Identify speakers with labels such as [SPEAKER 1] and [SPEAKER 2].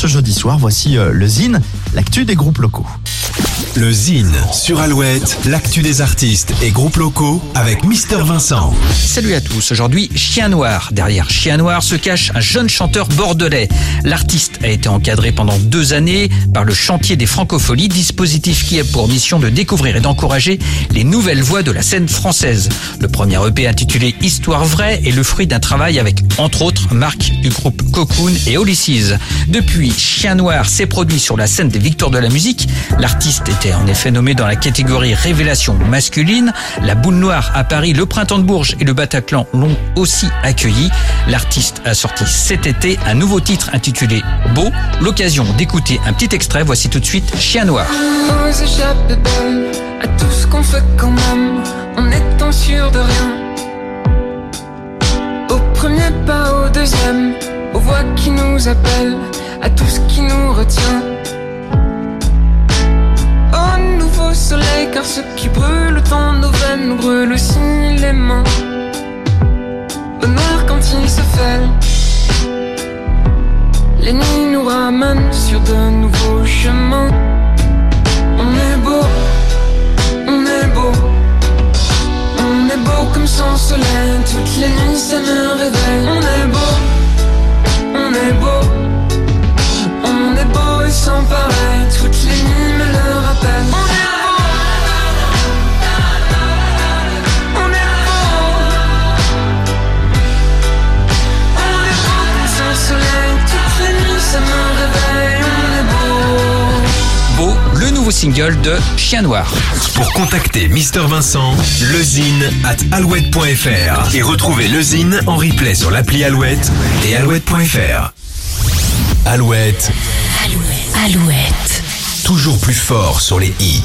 [SPEAKER 1] ce jeudi soir. Voici euh, le Zine, l'actu des groupes locaux.
[SPEAKER 2] Le Zine sur Alouette, l'actu des artistes et groupes locaux avec Mister Vincent.
[SPEAKER 3] Salut à tous, aujourd'hui Chien Noir. Derrière Chien Noir se cache un jeune chanteur bordelais. L'artiste a été encadré pendant deux années par le chantier des francopholies, dispositif qui a pour mission de découvrir et d'encourager les nouvelles voix de la scène française. Le premier EP intitulé Histoire vraie est le fruit d'un travail avec, entre autres, Marc du groupe Cocoon et Olysses. Depuis, Chien Noir s'est produit sur la scène des Victoires de la musique. L'artiste en effet nommé dans la catégorie révélation masculine. La boule noire à Paris, le printemps de Bourges et le Bataclan l'ont aussi accueilli. L'artiste a sorti cet été un nouveau titre intitulé Beau. L'occasion d'écouter un petit extrait. Voici tout de suite Chien Noir.
[SPEAKER 4] À tout ce qu'on fait quand même, en sûr de rien. Au premier pas, au deuxième, aux voix qui nous appellent, à tout ce qui nous retient. Ce qui brûle dans nos veines nous brûle aussi les mains. Noir quand il se fait. Les nuits nous ramènent sur de nouveaux chemins. On est beau, on est beau. On est beau comme sans soleil. Toutes les nuits ça me réveille.
[SPEAKER 3] Nouveau single de Chien Noir.
[SPEAKER 2] Pour contacter Mister Vincent, lezine at alouette.fr et retrouver le Zine en replay sur l'appli Alouette et alouette.fr. Alouette,
[SPEAKER 5] Alouette.
[SPEAKER 2] toujours plus fort sur les hits.